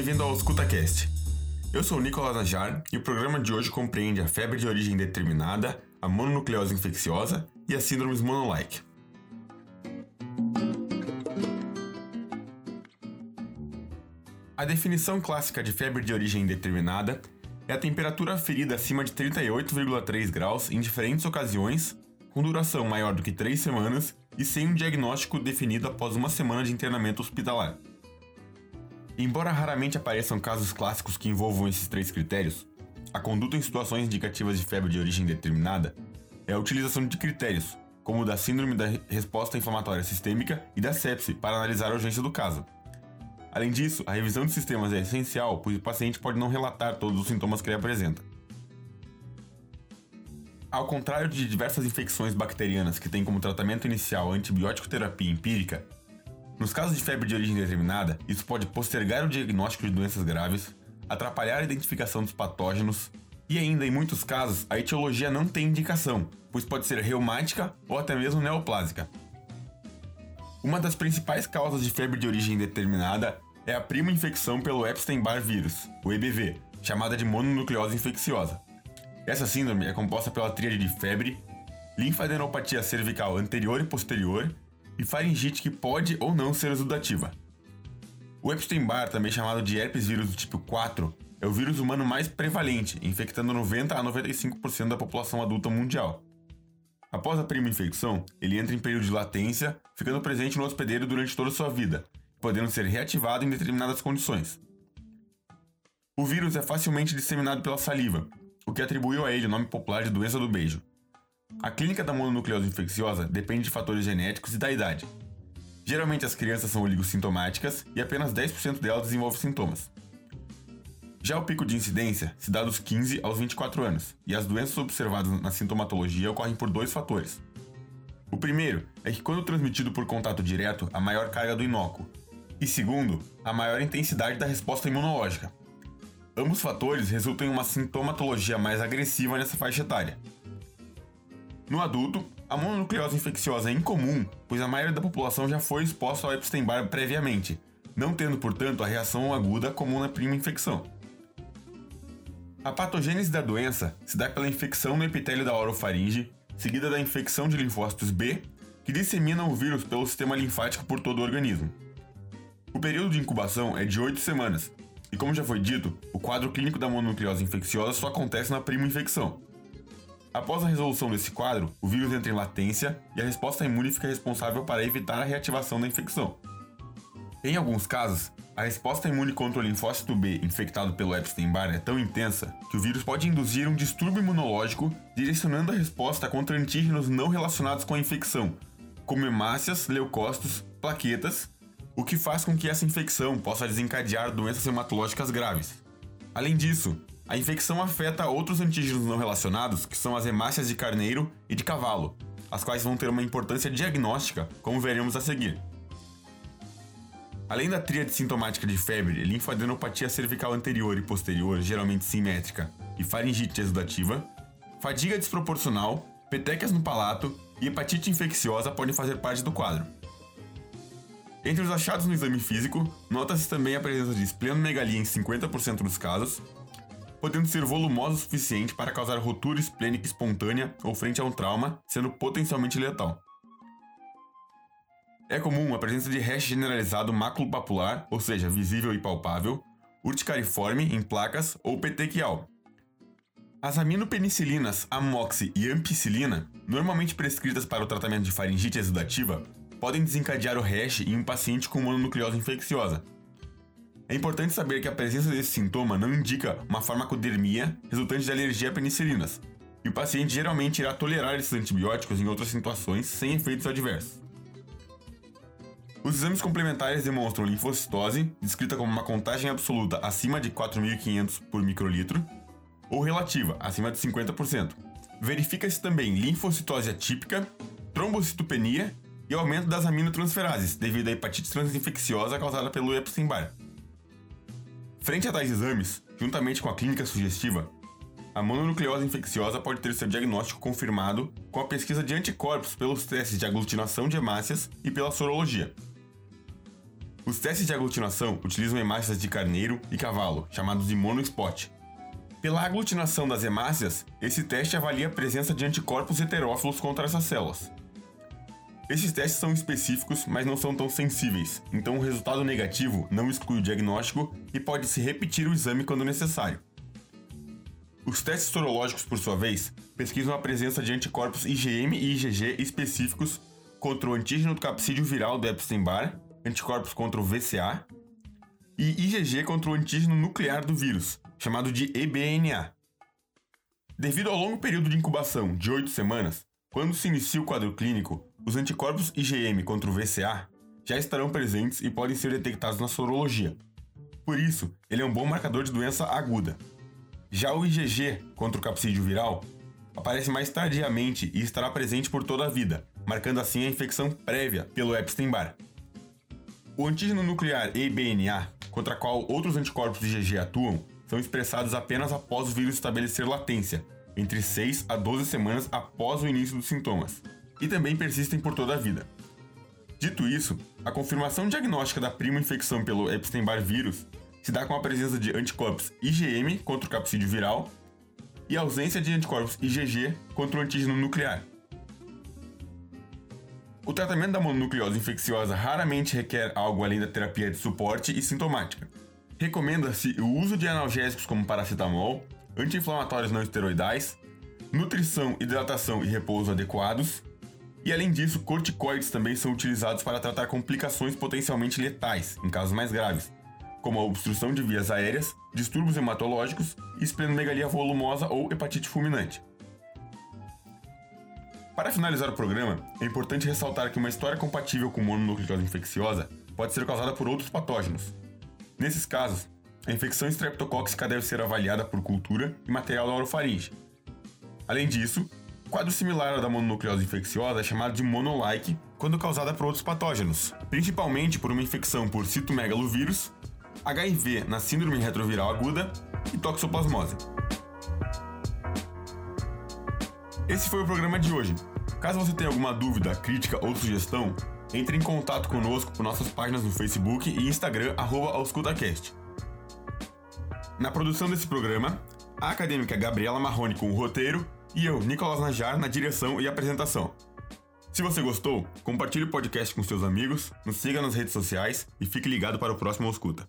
bem-vindo ao ScutaCast. Eu sou Nicolas Najar e o programa de hoje compreende a febre de origem determinada, a mononucleose infecciosa e as síndromes monolike. A definição clássica de febre de origem determinada é a temperatura aferida acima de 38,3 graus em diferentes ocasiões, com duração maior do que 3 semanas e sem um diagnóstico definido após uma semana de internamento hospitalar. Embora raramente apareçam casos clássicos que envolvam esses três critérios, a conduta em situações indicativas de febre de origem determinada é a utilização de critérios, como o da síndrome da resposta inflamatória sistêmica e da sepse, para analisar a urgência do caso. Além disso, a revisão de sistemas é essencial, pois o paciente pode não relatar todos os sintomas que ele apresenta. Ao contrário de diversas infecções bacterianas que têm como tratamento inicial a antibiótico terapia empírica, nos casos de febre de origem determinada, isso pode postergar o diagnóstico de doenças graves, atrapalhar a identificação dos patógenos e ainda, em muitos casos, a etiologia não tem indicação, pois pode ser reumática ou até mesmo neoplásica. Uma das principais causas de febre de origem determinada é a prima infecção pelo Epstein-Barr vírus, o EBV, chamada de mononucleose infecciosa. Essa síndrome é composta pela tríade de febre, linfadenopatia cervical anterior e posterior e faringite que pode ou não ser exudativa. O Epstein-Barr, também chamado de herpes vírus do tipo 4, é o vírus humano mais prevalente, infectando 90 a 95% da população adulta mundial. Após a prima infecção, ele entra em período de latência, ficando presente no hospedeiro durante toda a sua vida, podendo ser reativado em determinadas condições. O vírus é facilmente disseminado pela saliva, o que atribuiu a ele o nome popular de doença do beijo. A clínica da mononucleose infecciosa depende de fatores genéticos e da idade. Geralmente as crianças são oligossintomáticas e apenas 10% delas desenvolvem sintomas. Já o pico de incidência se dá dos 15 aos 24 anos, e as doenças observadas na sintomatologia ocorrem por dois fatores. O primeiro é que, quando transmitido por contato direto, a maior carga do inócuo, e segundo, a maior intensidade da resposta imunológica. Ambos fatores resultam em uma sintomatologia mais agressiva nessa faixa etária. No adulto, a mononucleose infecciosa é incomum, pois a maioria da população já foi exposta ao Epstein-Barr previamente, não tendo, portanto, a reação aguda comum na prima infecção. A patogênese da doença se dá pela infecção no epitélio da orofaringe, seguida da infecção de linfócitos B, que disseminam o vírus pelo sistema linfático por todo o organismo. O período de incubação é de 8 semanas, e como já foi dito, o quadro clínico da mononucleose infecciosa só acontece na prima infecção. Após a resolução desse quadro, o vírus entra em latência e a resposta imune fica responsável para evitar a reativação da infecção. Em alguns casos, a resposta imune contra o linfócito B infectado pelo Epstein-Barr é tão intensa que o vírus pode induzir um distúrbio imunológico, direcionando a resposta contra antígenos não relacionados com a infecção, como hemácias, leucócitos, plaquetas, o que faz com que essa infecção possa desencadear doenças hematológicas graves. Além disso, a infecção afeta outros antígenos não relacionados, que são as hemácias de carneiro e de cavalo, as quais vão ter uma importância diagnóstica, como veremos a seguir. Além da tríade sintomática de febre, linfadenopatia cervical anterior e posterior, geralmente simétrica, e faringite exudativa, fadiga desproporcional, petecas no palato e hepatite infecciosa podem fazer parte do quadro. Entre os achados no exame físico, nota-se também a presença de esplenomegalia em 50% dos casos, podendo ser volumosa o suficiente para causar rotura esplênica espontânea ou frente a um trauma, sendo potencialmente letal. É comum a presença de rash generalizado maculopapular, ou seja, visível e palpável, urticariforme em placas ou petequial. As aminopenicilinas amoxi e ampicilina, normalmente prescritas para o tratamento de faringite exudativa, podem desencadear o rash em um paciente com mononucleose infecciosa. É importante saber que a presença desse sintoma não indica uma farmacodermia resultante de alergia a penicilinas, e o paciente geralmente irá tolerar esses antibióticos em outras situações sem efeitos adversos. Os exames complementares demonstram linfocitose, descrita como uma contagem absoluta acima de 4.500 por microlitro, ou relativa, acima de 50%. Verifica-se também linfocitose atípica, trombocitopenia e aumento das aminotransferases, devido à hepatite transinfecciosa causada pelo Epstein-Barr. Frente a tais exames, juntamente com a clínica sugestiva, a mononucleose infecciosa pode ter seu diagnóstico confirmado com a pesquisa de anticorpos pelos testes de aglutinação de hemácias e pela sorologia. Os testes de aglutinação utilizam hemácias de carneiro e cavalo, chamados de monospot. Pela aglutinação das hemácias, esse teste avalia a presença de anticorpos heterófilos contra essas células. Esses testes são específicos, mas não são tão sensíveis, então o resultado negativo não exclui o diagnóstico e pode-se repetir o exame quando necessário. Os testes sorológicos, por sua vez, pesquisam a presença de anticorpos IgM e IgG específicos contra o antígeno do capsídeo viral do Epstein-Barr, anticorpos contra o VCA, e IgG contra o antígeno nuclear do vírus, chamado de eBNA. Devido ao longo período de incubação de 8 semanas, quando se inicia o quadro clínico, os anticorpos IgM contra o VCA já estarão presentes e podem ser detectados na sorologia. Por isso, ele é um bom marcador de doença aguda. Já o IgG contra o capsídeo viral aparece mais tardiamente e estará presente por toda a vida, marcando assim a infecção prévia pelo Epstein-Barr. O antígeno nuclear EBNA, contra qual outros anticorpos IgG atuam, são expressados apenas após o vírus estabelecer latência, entre 6 a 12 semanas após o início dos sintomas, e também persistem por toda a vida. Dito isso, a confirmação diagnóstica da prima infecção pelo Epstein-Barr vírus se dá com a presença de anticorpos IgM contra o capsídeo viral e ausência de anticorpos IgG contra o antígeno nuclear. O tratamento da mononucleose infecciosa raramente requer algo além da terapia de suporte e sintomática. Recomenda-se o uso de analgésicos como paracetamol, anti-inflamatórios não esteroidais, nutrição, hidratação e repouso adequados, e além disso, corticoides também são utilizados para tratar complicações potencialmente letais, em casos mais graves, como a obstrução de vias aéreas, distúrbios hematológicos, esplenomegalia volumosa ou hepatite fulminante. Para finalizar o programa, é importante ressaltar que uma história compatível com mononucleose infecciosa pode ser causada por outros patógenos. Nesses casos, a infecção estreptocóxica deve ser avaliada por cultura e material da orofaringe. Além disso, quadro similar ao da mononucleose infecciosa é chamado de monolike quando causada por outros patógenos, principalmente por uma infecção por citomegalovírus, HIV na síndrome retroviral aguda e toxoplasmose. Esse foi o programa de hoje. Caso você tenha alguma dúvida, crítica ou sugestão, entre em contato conosco por nossas páginas no Facebook e Instagram, @auscultacast. Na produção desse programa, a acadêmica Gabriela Marrone com o roteiro e eu, Nicolas Najar, na direção e apresentação. Se você gostou, compartilhe o podcast com seus amigos, nos siga nas redes sociais e fique ligado para o próximo Ausculta.